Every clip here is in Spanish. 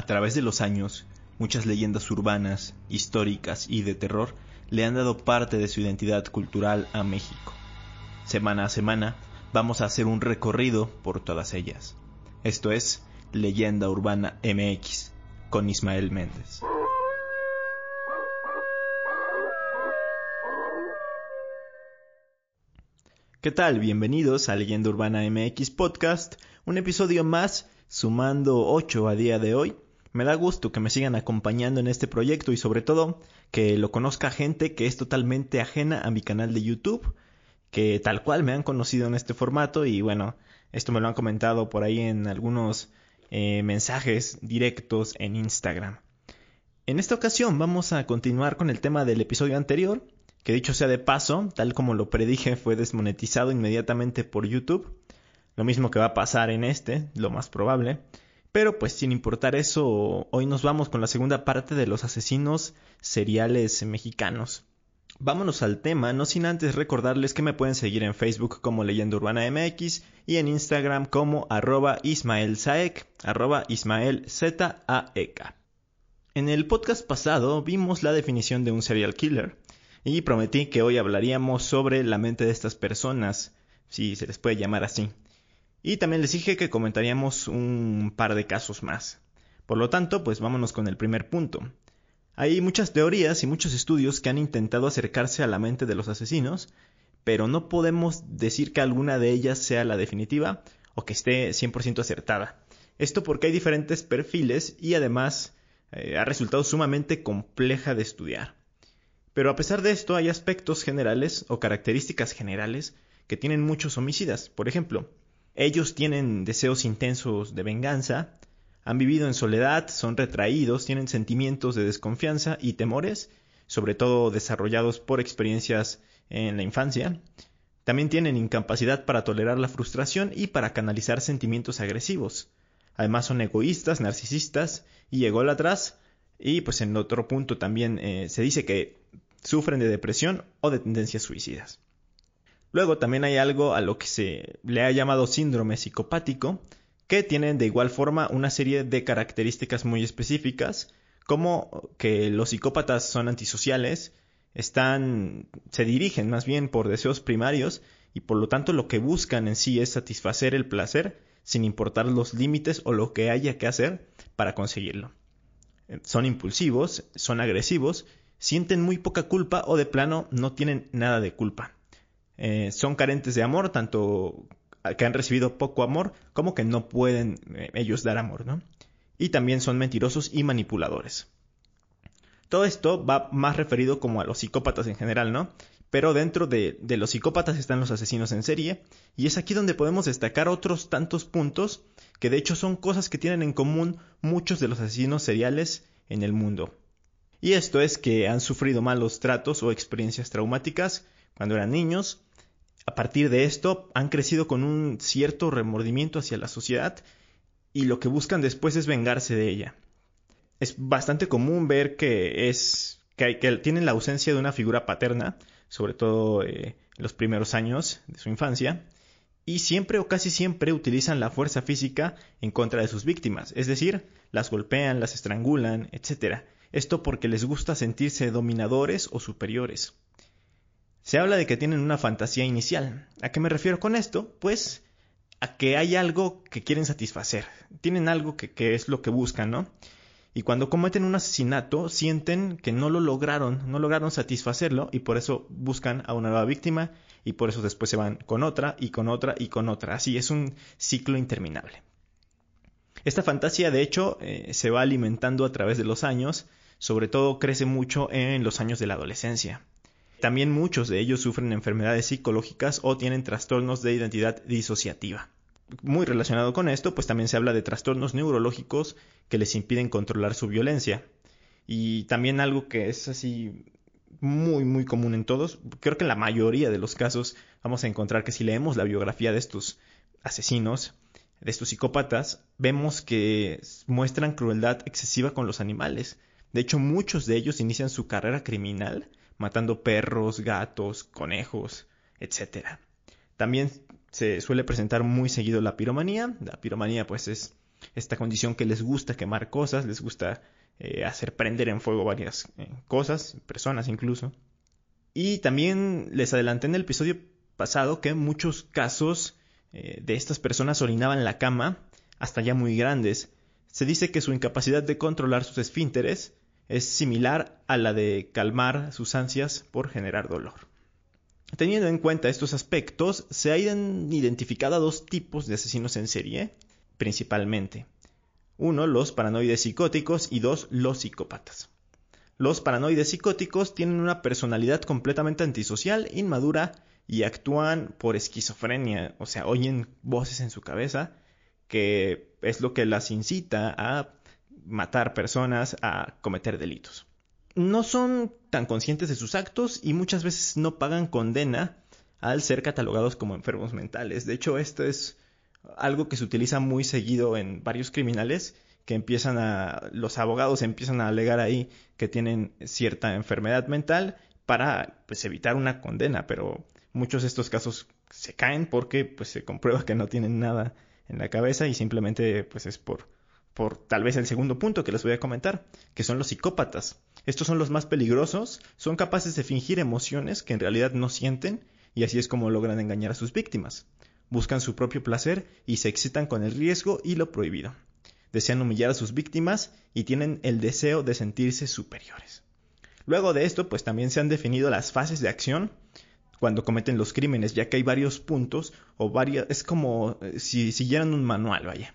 A través de los años, muchas leyendas urbanas, históricas y de terror le han dado parte de su identidad cultural a México. Semana a semana vamos a hacer un recorrido por todas ellas. Esto es Leyenda Urbana MX con Ismael Méndez. ¿Qué tal? Bienvenidos a Leyenda Urbana MX Podcast, un episodio más sumando 8 a día de hoy. Me da gusto que me sigan acompañando en este proyecto y sobre todo que lo conozca gente que es totalmente ajena a mi canal de YouTube, que tal cual me han conocido en este formato y bueno, esto me lo han comentado por ahí en algunos eh, mensajes directos en Instagram. En esta ocasión vamos a continuar con el tema del episodio anterior, que dicho sea de paso, tal como lo predije, fue desmonetizado inmediatamente por YouTube. Lo mismo que va a pasar en este, lo más probable. Pero pues sin importar eso, hoy nos vamos con la segunda parte de los asesinos seriales mexicanos. Vámonos al tema, no sin antes recordarles que me pueden seguir en Facebook como Leyenda Urbana MX y en Instagram como arroba Ismael arroba Ismael En el podcast pasado vimos la definición de un serial killer y prometí que hoy hablaríamos sobre la mente de estas personas, si se les puede llamar así. Y también les dije que comentaríamos un par de casos más. Por lo tanto, pues vámonos con el primer punto. Hay muchas teorías y muchos estudios que han intentado acercarse a la mente de los asesinos, pero no podemos decir que alguna de ellas sea la definitiva o que esté 100% acertada. Esto porque hay diferentes perfiles y además eh, ha resultado sumamente compleja de estudiar. Pero a pesar de esto hay aspectos generales o características generales que tienen muchos homicidas. Por ejemplo, ellos tienen deseos intensos de venganza, han vivido en soledad, son retraídos, tienen sentimientos de desconfianza y temores, sobre todo desarrollados por experiencias en la infancia. También tienen incapacidad para tolerar la frustración y para canalizar sentimientos agresivos. Además son egoístas, narcisistas y ególatras. Y pues en otro punto también eh, se dice que sufren de depresión o de tendencias suicidas. Luego también hay algo a lo que se le ha llamado síndrome psicopático, que tienen de igual forma una serie de características muy específicas, como que los psicópatas son antisociales, están se dirigen más bien por deseos primarios y por lo tanto lo que buscan en sí es satisfacer el placer sin importar los límites o lo que haya que hacer para conseguirlo. Son impulsivos, son agresivos, sienten muy poca culpa o de plano no tienen nada de culpa. Eh, son carentes de amor, tanto que han recibido poco amor como que no pueden eh, ellos dar amor, ¿no? Y también son mentirosos y manipuladores. Todo esto va más referido como a los psicópatas en general, ¿no? Pero dentro de, de, los psicópatas están los asesinos en serie, y es aquí donde podemos destacar otros tantos puntos que de hecho son cosas que tienen en común muchos de los asesinos seriales en el mundo. Y esto es que han sufrido malos tratos o experiencias traumáticas cuando eran niños, a partir de esto han crecido con un cierto remordimiento hacia la sociedad y lo que buscan después es vengarse de ella. Es bastante común ver que es que, tienen la ausencia de una figura paterna, sobre todo eh, en los primeros años de su infancia, y siempre o casi siempre utilizan la fuerza física en contra de sus víctimas, es decir, las golpean, las estrangulan, etc. Esto porque les gusta sentirse dominadores o superiores. Se habla de que tienen una fantasía inicial. ¿A qué me refiero con esto? Pues a que hay algo que quieren satisfacer. Tienen algo que, es lo que buscan, ¿no? Y cuando cometen un asesinato, sienten que no lo lograron, no lograron satisfacerlo y por eso buscan a una nueva víctima y por eso después se van con otra y con otra y con otra. Así es un ciclo interminable. Esta fantasía, de hecho, eh, se va alimentando a través de los años, sobre todo crece mucho en los años de la adolescencia. También muchos de ellos sufren enfermedades psicológicas o tienen trastornos de identidad disociativa. Muy relacionado con esto, pues también se habla de trastornos neurológicos que les impiden controlar su violencia. Y también algo que es así muy muy común en todos, creo que en la mayoría de los casos vamos a encontrar que si leemos la biografía de estos asesinos, de estos psicópatas, vemos que muestran crueldad excesiva con los animales. De hecho, muchos de ellos inician su carrera criminal matando perros, gatos, conejos, etc. También se suele presentar muy seguido la piromanía. La piromanía pues es esta condición que les gusta quemar cosas, les gusta eh, hacer prender en fuego varias eh, cosas, personas incluso. Y también les adelanté en el episodio pasado que muchos casos eh, de estas personas orinaban la cama hasta ya muy grandes. Se dice que su incapacidad de controlar sus esfínteres es similar a la de calmar sus ansias por generar dolor. Teniendo en cuenta estos aspectos, se han identificado dos tipos de asesinos en serie, principalmente. Uno, los paranoides psicóticos y dos, los psicópatas. Los paranoides psicóticos tienen una personalidad completamente antisocial, inmadura y actúan por esquizofrenia, o sea, oyen voces en su cabeza, que es lo que las incita a matar personas, a cometer delitos. No son tan conscientes de sus actos y muchas veces no pagan condena al ser catalogados como enfermos mentales. De hecho, esto es algo que se utiliza muy seguido en varios criminales que empiezan a los abogados empiezan a alegar ahí que tienen cierta enfermedad mental para pues evitar una condena, pero muchos de estos casos se caen porque pues se comprueba que no tienen nada en la cabeza y simplemente pues es por por tal vez el segundo punto que les voy a comentar, que son los psicópatas. Estos son los más peligrosos, son capaces de fingir emociones que en realidad no sienten y así es como logran engañar a sus víctimas buscan su propio placer y se excitan con el riesgo y lo prohibido. Desean humillar a sus víctimas y tienen el deseo de sentirse superiores. Luego de esto, pues también se han definido las fases de acción cuando cometen los crímenes, ya que hay varios puntos o varias, es como eh, si siguieran un manual, vaya.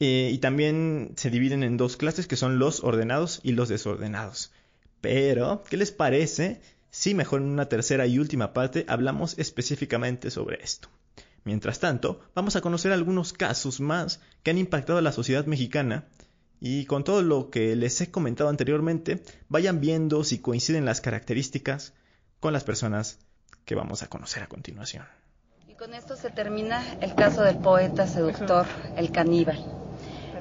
Eh, y también se dividen en dos clases que son los ordenados y los desordenados. Pero, ¿qué les parece si mejor en una tercera y última parte hablamos específicamente sobre esto? Mientras tanto, vamos a conocer algunos casos más que han impactado a la sociedad mexicana y con todo lo que les he comentado anteriormente, vayan viendo si coinciden las características con las personas que vamos a conocer a continuación. Y con esto se termina el caso del poeta seductor, el caníbal.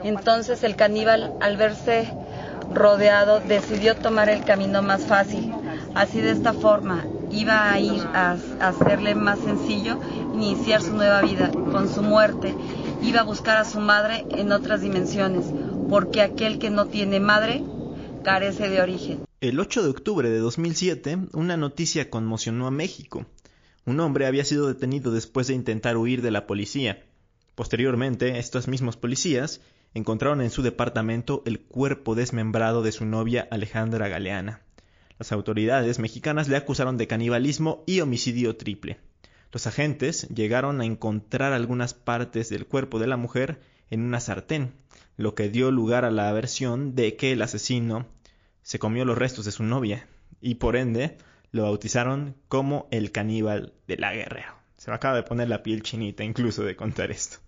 Entonces el caníbal, al verse rodeado, decidió tomar el camino más fácil. Así de esta forma iba a ir a hacerle más sencillo iniciar su nueva vida. Con su muerte iba a buscar a su madre en otras dimensiones, porque aquel que no tiene madre carece de origen. El 8 de octubre de 2007, una noticia conmocionó a México. Un hombre había sido detenido después de intentar huir de la policía. Posteriormente, estos mismos policías encontraron en su departamento el cuerpo desmembrado de su novia Alejandra Galeana. Las autoridades mexicanas le acusaron de canibalismo y homicidio triple. Los agentes llegaron a encontrar algunas partes del cuerpo de la mujer en una sartén, lo que dio lugar a la versión de que el asesino se comió los restos de su novia y por ende lo bautizaron como el caníbal de la guerrera. Se me acaba de poner la piel chinita incluso de contar esto.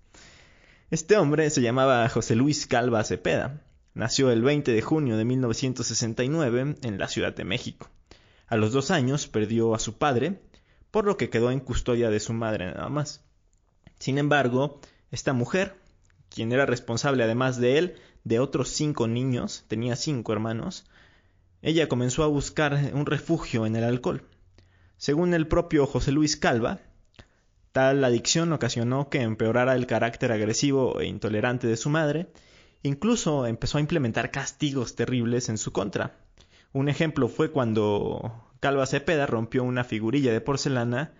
Este hombre se llamaba José Luis Calva Cepeda. Nació el 20 de junio de 1969 en la Ciudad de México. A los dos años perdió a su padre por lo que quedó en custodia de su madre nada más. Sin embargo, esta mujer, quien era responsable además de él de otros cinco niños, tenía cinco hermanos, ella comenzó a buscar un refugio en el alcohol. Según el propio José Luis Calva, tal adicción ocasionó que empeorara el carácter agresivo e intolerante de su madre, incluso empezó a implementar castigos terribles en su contra. Un ejemplo fue cuando Calva Cepeda rompió una figurilla de porcelana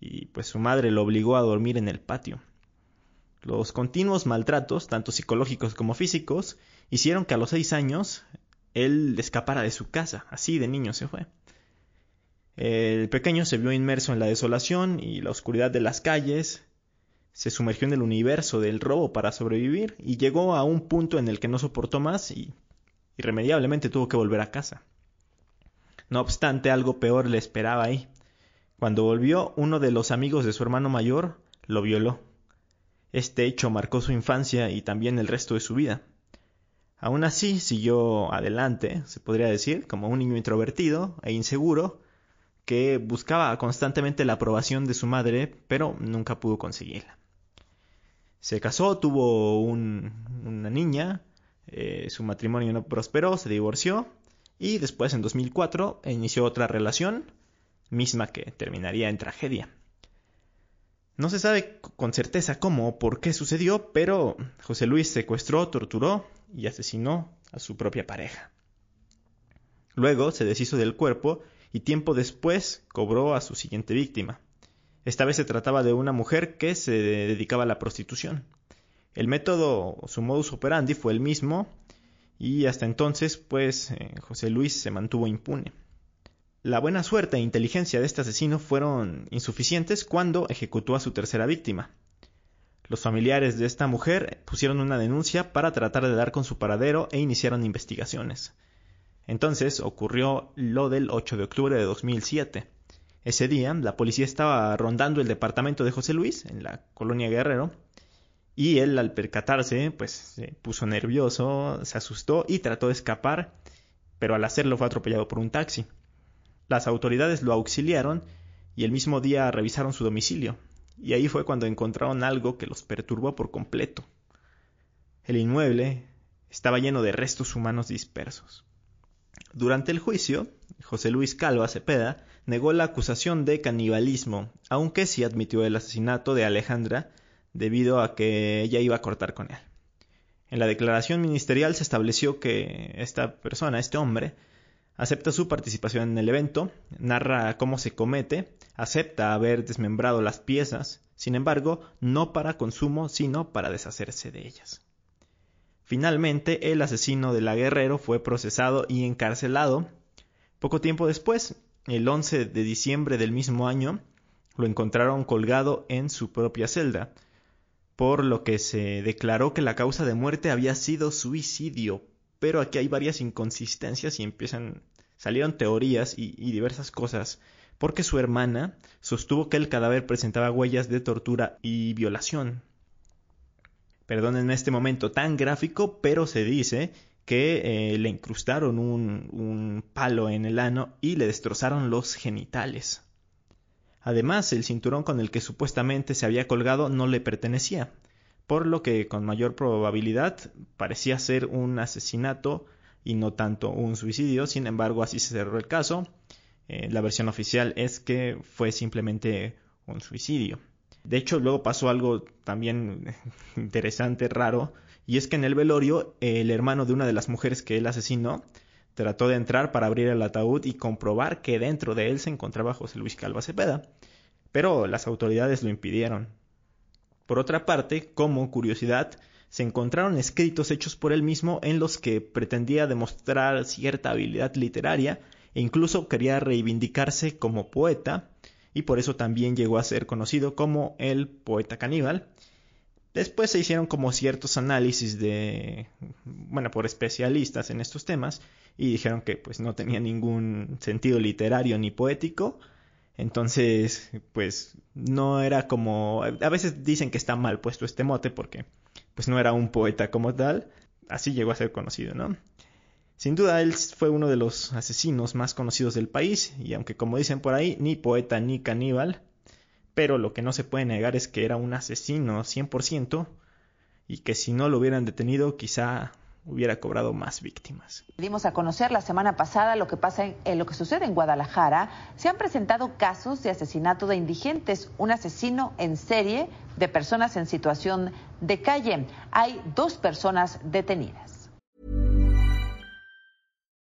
y pues su madre lo obligó a dormir en el patio. Los continuos maltratos, tanto psicológicos como físicos, hicieron que a los seis años él escapara de su casa, así de niño se fue. El pequeño se vio inmerso en la desolación y la oscuridad de las calles, se sumergió en el universo del robo para sobrevivir y llegó a un punto en el que no soportó más y irremediablemente tuvo que volver a casa. No obstante, algo peor le esperaba ahí. Cuando volvió, uno de los amigos de su hermano mayor lo violó. Este hecho marcó su infancia y también el resto de su vida. Aún así, siguió adelante, se podría decir, como un niño introvertido e inseguro, que buscaba constantemente la aprobación de su madre, pero nunca pudo conseguirla. Se casó, tuvo una niña, eh, su matrimonio no prosperó, se divorció y después en 2004 inició otra relación, misma que terminaría en tragedia. No se sabe con certeza cómo o por qué sucedió, pero José Luis secuestró, torturó y asesinó a su propia pareja. Luego se deshizo del cuerpo y tiempo después cobró a su siguiente víctima. Esta vez se trataba de una mujer que se dedicaba a la prostitución. El método, su modus operandi fue el mismo y hasta entonces pues eh, José Luis se mantuvo impune. La buena suerte e inteligencia de este asesino fueron insuficientes cuando ejecutó a su tercera víctima. Los familiares de esta mujer pusieron una denuncia para tratar de dar con su paradero e iniciaron investigaciones. Entonces ocurrió lo del 8 de octubre de 2007. Ese día la policía estaba rondando el departamento de José Luis, en la colonia Guerrero, y él al percatarse, pues se puso nervioso, se asustó y trató de escapar, pero al hacerlo fue atropellado por un taxi. Las autoridades lo auxiliaron y el mismo día revisaron su domicilio, y ahí fue cuando encontraron algo que los perturbó por completo. El inmueble estaba lleno de restos humanos dispersos. Durante el juicio, José Luis Calva Cepeda negó la acusación de canibalismo, aunque sí admitió el asesinato de Alejandra debido a que ella iba a cortar con él. En la declaración ministerial se estableció que esta persona, este hombre, acepta su participación en el evento, narra cómo se comete, acepta haber desmembrado las piezas, sin embargo, no para consumo, sino para deshacerse de ellas. Finalmente, el asesino de la Guerrero fue procesado y encarcelado. Poco tiempo después, el 11 de diciembre del mismo año, lo encontraron colgado en su propia celda, por lo que se declaró que la causa de muerte había sido suicidio. Pero aquí hay varias inconsistencias y empiezan salieron teorías y, y diversas cosas, porque su hermana sostuvo que el cadáver presentaba huellas de tortura y violación, Perdónenme este momento tan gráfico, pero se dice que eh, le incrustaron un, un palo en el ano y le destrozaron los genitales. Además, el cinturón con el que supuestamente se había colgado no le pertenecía, por lo que con mayor probabilidad parecía ser un asesinato y no tanto un suicidio. Sin embargo, así se cerró el caso. Eh, la versión oficial es que fue simplemente un suicidio. De hecho, luego pasó algo también interesante, raro, y es que en el velorio el hermano de una de las mujeres que él asesinó trató de entrar para abrir el ataúd y comprobar que dentro de él se encontraba José Luis Calva Cepeda, pero las autoridades lo impidieron. Por otra parte, como curiosidad, se encontraron escritos hechos por él mismo en los que pretendía demostrar cierta habilidad literaria e incluso quería reivindicarse como poeta, y por eso también llegó a ser conocido como el poeta caníbal. Después se hicieron como ciertos análisis de, bueno, por especialistas en estos temas y dijeron que pues no tenía ningún sentido literario ni poético. Entonces, pues no era como, a veces dicen que está mal puesto este mote porque pues no era un poeta como tal. Así llegó a ser conocido, ¿no? Sin duda, él fue uno de los asesinos más conocidos del país, y aunque como dicen por ahí, ni poeta ni caníbal, pero lo que no se puede negar es que era un asesino 100%, y que si no lo hubieran detenido quizá hubiera cobrado más víctimas. Dimos a conocer la semana pasada lo que pasa en, lo que sucede en Guadalajara. Se han presentado casos de asesinato de indigentes, un asesino en serie de personas en situación de calle. Hay dos personas detenidas.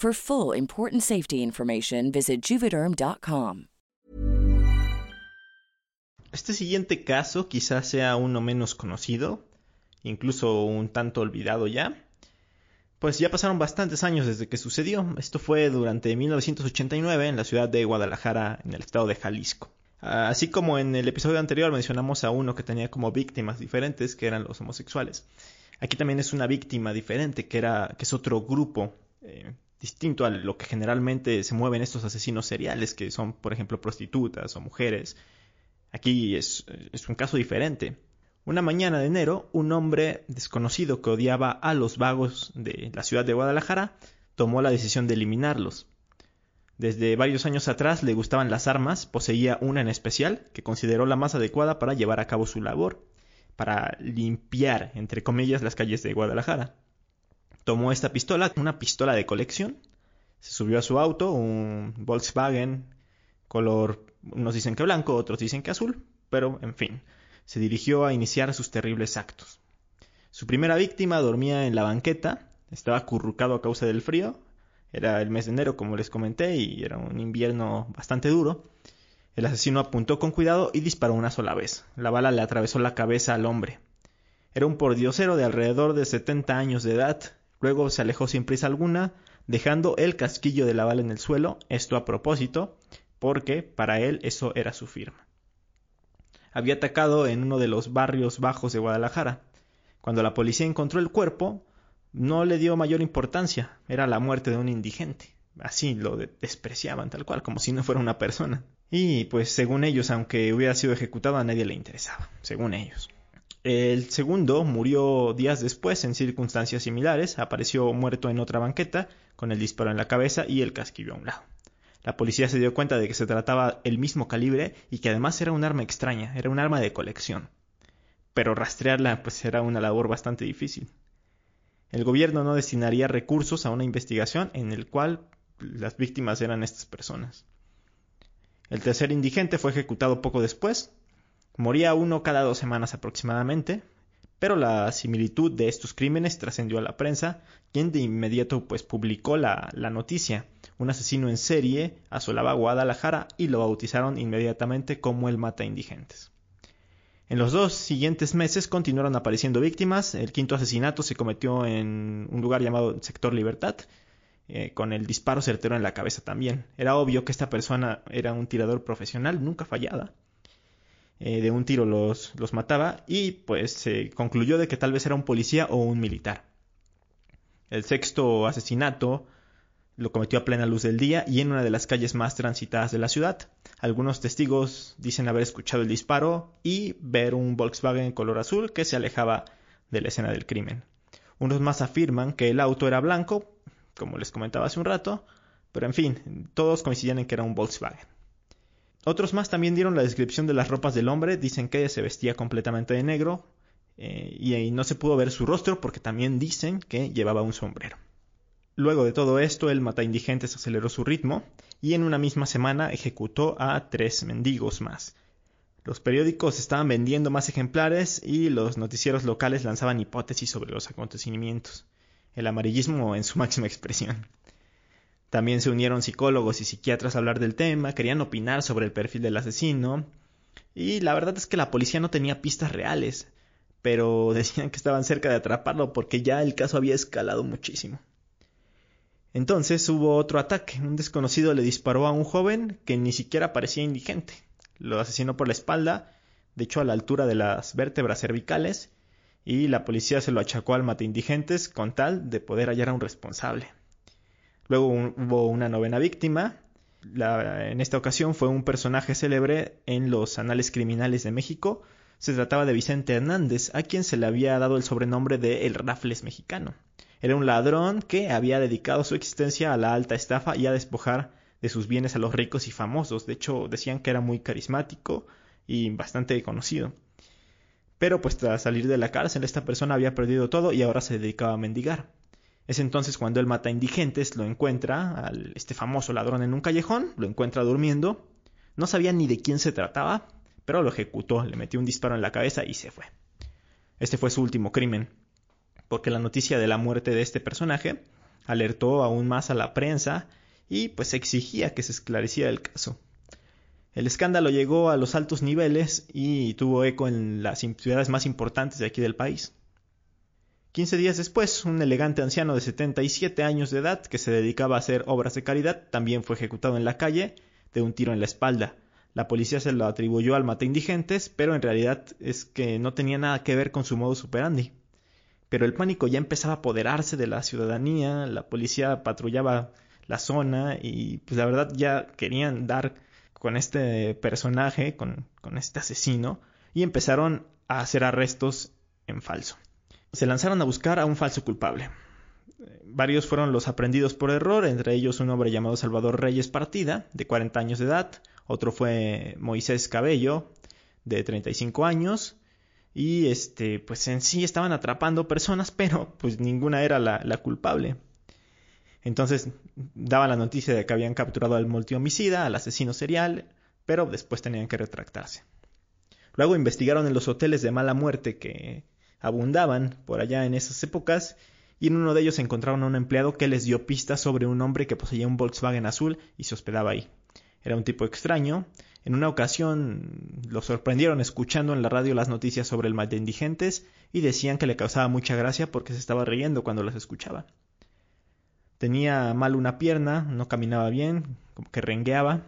For full important safety information, visit juvederm.com. Este siguiente caso quizás sea uno menos conocido, incluso un tanto olvidado ya. Pues ya pasaron bastantes años desde que sucedió. Esto fue durante 1989 en la ciudad de Guadalajara, en el estado de Jalisco. Así como en el episodio anterior mencionamos a uno que tenía como víctimas diferentes, que eran los homosexuales. Aquí también es una víctima diferente, que, era, que es otro grupo eh, distinto a lo que generalmente se mueven estos asesinos seriales, que son, por ejemplo, prostitutas o mujeres. Aquí es, es un caso diferente. Una mañana de enero, un hombre desconocido que odiaba a los vagos de la ciudad de Guadalajara tomó la decisión de eliminarlos. Desde varios años atrás le gustaban las armas, poseía una en especial que consideró la más adecuada para llevar a cabo su labor, para limpiar, entre comillas, las calles de Guadalajara tomó esta pistola, una pistola de colección, se subió a su auto, un Volkswagen color, unos dicen que blanco, otros dicen que azul, pero en fin, se dirigió a iniciar sus terribles actos. Su primera víctima dormía en la banqueta, estaba acurrucado a causa del frío, era el mes de enero como les comenté y era un invierno bastante duro. El asesino apuntó con cuidado y disparó una sola vez. La bala le atravesó la cabeza al hombre. Era un pordiosero de alrededor de 70 años de edad, Luego se alejó sin prisa alguna, dejando el casquillo de la bala en el suelo, esto a propósito, porque para él eso era su firma. Había atacado en uno de los barrios bajos de Guadalajara. Cuando la policía encontró el cuerpo, no le dio mayor importancia, era la muerte de un indigente. Así lo despreciaban tal cual, como si no fuera una persona. Y pues según ellos, aunque hubiera sido ejecutado, a nadie le interesaba, según ellos. El segundo murió días después en circunstancias similares, apareció muerto en otra banqueta, con el disparo en la cabeza y el casquillo a un lado. La policía se dio cuenta de que se trataba el mismo calibre y que además era un arma extraña, era un arma de colección. Pero rastrearla pues era una labor bastante difícil. El gobierno no destinaría recursos a una investigación en el cual las víctimas eran estas personas. El tercer indigente fue ejecutado poco después, Moría uno cada dos semanas aproximadamente, pero la similitud de estos crímenes trascendió a la prensa, quien de inmediato pues publicó la, la noticia. Un asesino en serie asolaba Guadalajara y lo bautizaron inmediatamente como el mata indigentes. En los dos siguientes meses continuaron apareciendo víctimas. El quinto asesinato se cometió en un lugar llamado Sector Libertad, eh, con el disparo certero en la cabeza también. Era obvio que esta persona era un tirador profesional, nunca fallada. Eh, de un tiro los, los mataba y pues se concluyó de que tal vez era un policía o un militar. El sexto asesinato lo cometió a plena luz del día y en una de las calles más transitadas de la ciudad. Algunos testigos dicen haber escuchado el disparo y ver un Volkswagen color azul que se alejaba de la escena del crimen. Unos más afirman que el auto era blanco, como les comentaba hace un rato, pero en fin, todos coincidían en que era un Volkswagen. Otros más también dieron la descripción de las ropas del hombre, dicen que se vestía completamente de negro eh, y no se pudo ver su rostro porque también dicen que llevaba un sombrero. Luego de todo esto, el mata indigentes aceleró su ritmo y en una misma semana ejecutó a tres mendigos más. Los periódicos estaban vendiendo más ejemplares y los noticieros locales lanzaban hipótesis sobre los acontecimientos. El amarillismo en su máxima expresión. También se unieron psicólogos y psiquiatras a hablar del tema, querían opinar sobre el perfil del asesino. Y la verdad es que la policía no tenía pistas reales, pero decían que estaban cerca de atraparlo porque ya el caso había escalado muchísimo. Entonces hubo otro ataque. Un desconocido le disparó a un joven que ni siquiera parecía indigente. Lo asesinó por la espalda, de hecho a la altura de las vértebras cervicales, y la policía se lo achacó al mate indigentes con tal de poder hallar a un responsable. Luego hubo una novena víctima. en esta ocasión fue un personaje célebre en los anales criminales de México. Se trataba de Vicente Hernández, a quien se le había dado el sobrenombre de El Rafles mexicano. Era un ladrón que había dedicado su existencia a la alta estafa y a despojar de sus bienes a los ricos y famosos. De hecho, decían que era muy carismático y bastante conocido. Pero pues tras salir de la cárcel esta persona había perdido todo y ahora se dedicaba a mendigar. Es entonces cuando él mata indigentes, lo encuentra, al, este famoso ladrón en un callejón, lo encuentra durmiendo, no sabía ni de quién se trataba, pero lo ejecutó, le metió un disparo en la cabeza y se fue. Este fue su último crimen, porque la noticia de la muerte de este personaje alertó aún más a la prensa y pues exigía que se esclareciera el caso. El escándalo llegó a los altos niveles y tuvo eco en las ciudades más importantes de aquí del país. Quince días después, un elegante anciano de 77 años de edad que se dedicaba a hacer obras de caridad también fue ejecutado en la calle de un tiro en la espalda. La policía se lo atribuyó al mate indigentes, pero en realidad es que no tenía nada que ver con su modo superandi. Pero el pánico ya empezaba a apoderarse de la ciudadanía, la policía patrullaba la zona y pues la verdad ya querían dar con este personaje, con este asesino, y empezaron a hacer arrestos en falso. Se lanzaron a buscar a un falso culpable. Varios fueron los aprendidos por error, entre ellos un hombre llamado Salvador Reyes Partida, de 40 años de edad, otro fue Moisés Cabello, de 35 años, y este, pues en sí estaban atrapando personas, pero pues ninguna era la, la culpable. Entonces daba la noticia de que habían capturado al multihomicida, al asesino serial, pero después tenían que retractarse. Luego investigaron en los hoteles de mala muerte que abundaban por allá en esas épocas y en uno de ellos encontraron a un empleado que les dio pistas sobre un hombre que poseía un Volkswagen azul y se hospedaba ahí. Era un tipo extraño. En una ocasión lo sorprendieron escuchando en la radio las noticias sobre el mal de indigentes y decían que le causaba mucha gracia porque se estaba riendo cuando las escuchaba. Tenía mal una pierna, no caminaba bien, como que rengueaba.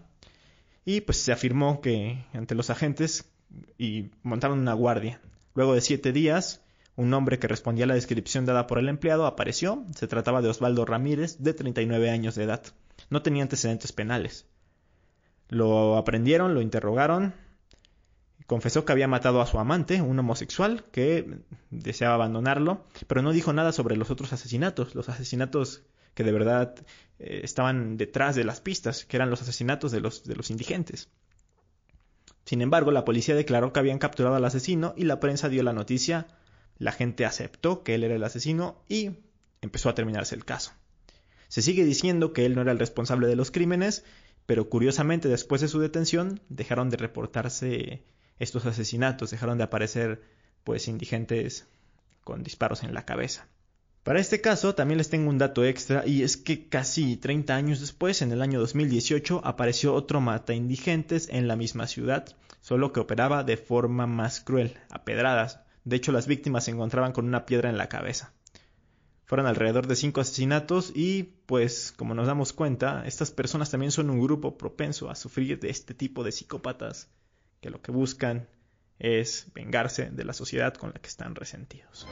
Y pues se afirmó que ante los agentes y montaron una guardia. Luego de siete días, un hombre que respondía a la descripción dada por el empleado apareció. Se trataba de Osvaldo Ramírez, de 39 años de edad. No tenía antecedentes penales. Lo aprendieron, lo interrogaron. Confesó que había matado a su amante, un homosexual, que deseaba abandonarlo, pero no dijo nada sobre los otros asesinatos, los asesinatos que de verdad eh, estaban detrás de las pistas, que eran los asesinatos de los, de los indigentes. Sin embargo, la policía declaró que habían capturado al asesino y la prensa dio la noticia, la gente aceptó que él era el asesino y empezó a terminarse el caso. Se sigue diciendo que él no era el responsable de los crímenes, pero curiosamente después de su detención dejaron de reportarse estos asesinatos, dejaron de aparecer pues indigentes con disparos en la cabeza. Para este caso también les tengo un dato extra y es que casi 30 años después, en el año 2018, apareció otro mata indigentes en la misma ciudad, solo que operaba de forma más cruel, a pedradas. De hecho, las víctimas se encontraban con una piedra en la cabeza. Fueron alrededor de cinco asesinatos y, pues, como nos damos cuenta, estas personas también son un grupo propenso a sufrir de este tipo de psicópatas que lo que buscan es vengarse de la sociedad con la que están resentidos.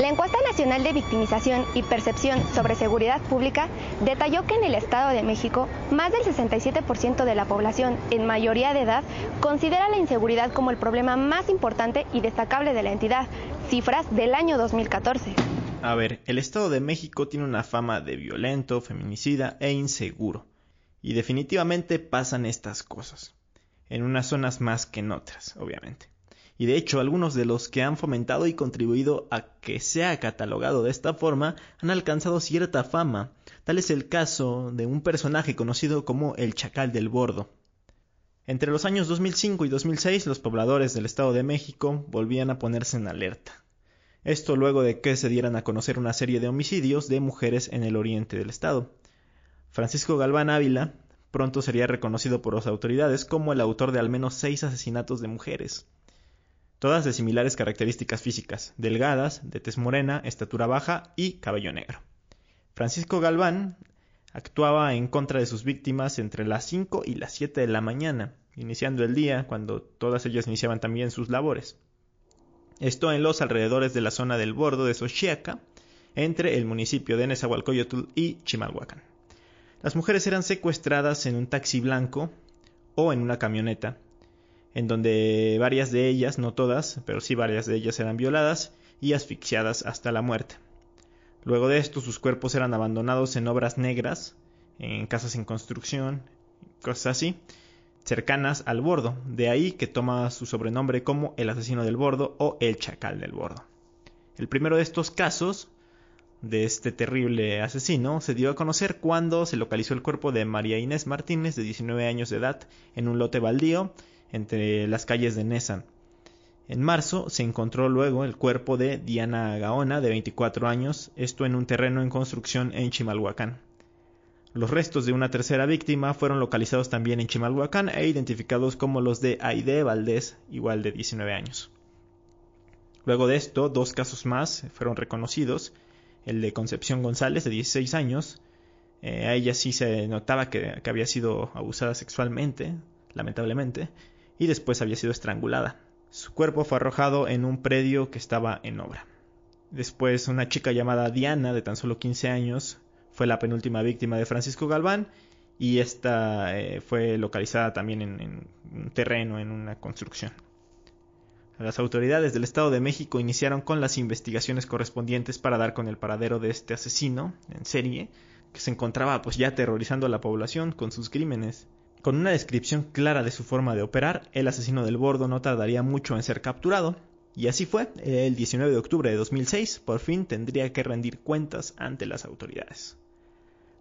La encuesta nacional de victimización y percepción sobre seguridad pública detalló que en el Estado de México más del 67% de la población en mayoría de edad considera la inseguridad como el problema más importante y destacable de la entidad, cifras del año 2014. A ver, el Estado de México tiene una fama de violento, feminicida e inseguro. Y definitivamente pasan estas cosas. En unas zonas más que en otras, obviamente y de hecho algunos de los que han fomentado y contribuido a que sea catalogado de esta forma han alcanzado cierta fama. Tal es el caso de un personaje conocido como el Chacal del Bordo. Entre los años 2005 y 2006 los pobladores del Estado de México volvían a ponerse en alerta. Esto luego de que se dieran a conocer una serie de homicidios de mujeres en el oriente del estado. Francisco Galván Ávila pronto sería reconocido por las autoridades como el autor de al menos seis asesinatos de mujeres todas de similares características físicas, delgadas, de tez morena, estatura baja y cabello negro. Francisco Galván actuaba en contra de sus víctimas entre las 5 y las 7 de la mañana, iniciando el día cuando todas ellas iniciaban también sus labores. Esto en los alrededores de la zona del bordo de Xochiaca, entre el municipio de Nezahualcóyotl y Chimalhuacán. Las mujeres eran secuestradas en un taxi blanco o en una camioneta en donde varias de ellas, no todas, pero sí varias de ellas eran violadas y asfixiadas hasta la muerte. Luego de esto, sus cuerpos eran abandonados en obras negras, en casas en construcción, cosas así, cercanas al bordo. De ahí que toma su sobrenombre como el asesino del bordo o el chacal del bordo. El primero de estos casos de este terrible asesino se dio a conocer cuando se localizó el cuerpo de María Inés Martínez, de 19 años de edad, en un lote baldío entre las calles de Nessan. En marzo se encontró luego el cuerpo de Diana Gaona, de 24 años, esto en un terreno en construcción en Chimalhuacán. Los restos de una tercera víctima fueron localizados también en Chimalhuacán e identificados como los de Aide Valdés, igual de 19 años. Luego de esto, dos casos más fueron reconocidos, el de Concepción González, de 16 años. Eh, a ella sí se notaba que, había sido abusada sexualmente, lamentablemente, y después había sido estrangulada. Su cuerpo fue arrojado en un predio que estaba en obra. Después una chica llamada Diana, de tan solo 15 años, fue la penúltima víctima de Francisco Galván y esta eh, fue localizada también en un terreno, en una construcción. Las autoridades del Estado de México iniciaron con las investigaciones correspondientes para dar con el paradero de este asesino en serie que se encontraba pues ya aterrorizando a la población con sus crímenes. Con una descripción clara de su forma de operar, el asesino del bordo no tardaría mucho en ser capturado. Y así fue, el 19 de octubre de 2006 por fin tendría que rendir cuentas ante las autoridades.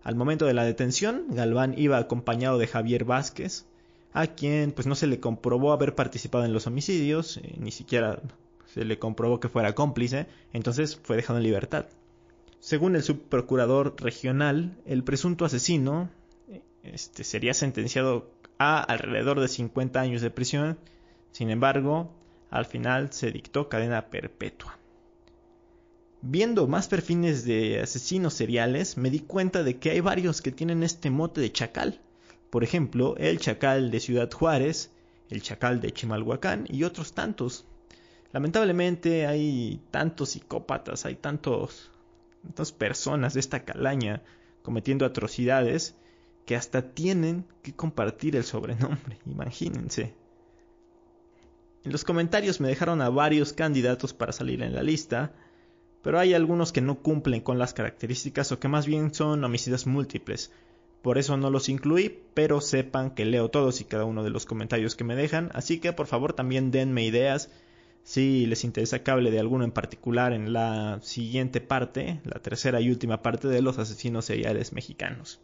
Al momento de la detención, Galván iba acompañado de Javier Vázquez, a quien pues no se le comprobó haber participado en los homicidios, eh, ni siquiera se le comprobó que fuera cómplice, entonces fue dejado en libertad. Según el subprocurador regional, el presunto asesino este, sería sentenciado a alrededor de 50 años de prisión, sin embargo, al final se dictó cadena perpetua. Viendo más perfiles de asesinos seriales, me di cuenta de que hay varios que tienen este mote de chacal. Por ejemplo, el chacal de Ciudad Juárez, el chacal de Chimalhuacán y otros tantos. Lamentablemente hay tantos psicópatas, hay tantos, tantas personas de esta calaña cometiendo atrocidades que hasta tienen que compartir el sobrenombre, imagínense. En los comentarios me dejaron a varios candidatos para salir en la lista, pero hay algunos que no cumplen con las características o que más bien son homicidios múltiples, por eso no los incluí, pero sepan que leo todos y cada uno de los comentarios que me dejan, así que por favor también denme ideas si les interesa que hable de alguno en particular en la siguiente parte, la tercera y última parte de los asesinos seriales mexicanos.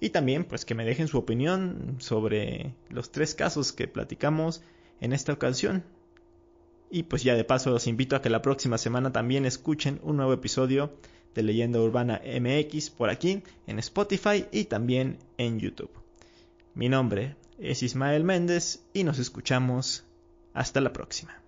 Y también pues que me dejen su opinión sobre los tres casos que platicamos en esta ocasión. Y pues ya de paso los invito a que la próxima semana también escuchen un nuevo episodio de Leyenda Urbana MX por aquí en Spotify y también en YouTube. Mi nombre es Ismael Méndez y nos escuchamos hasta la próxima.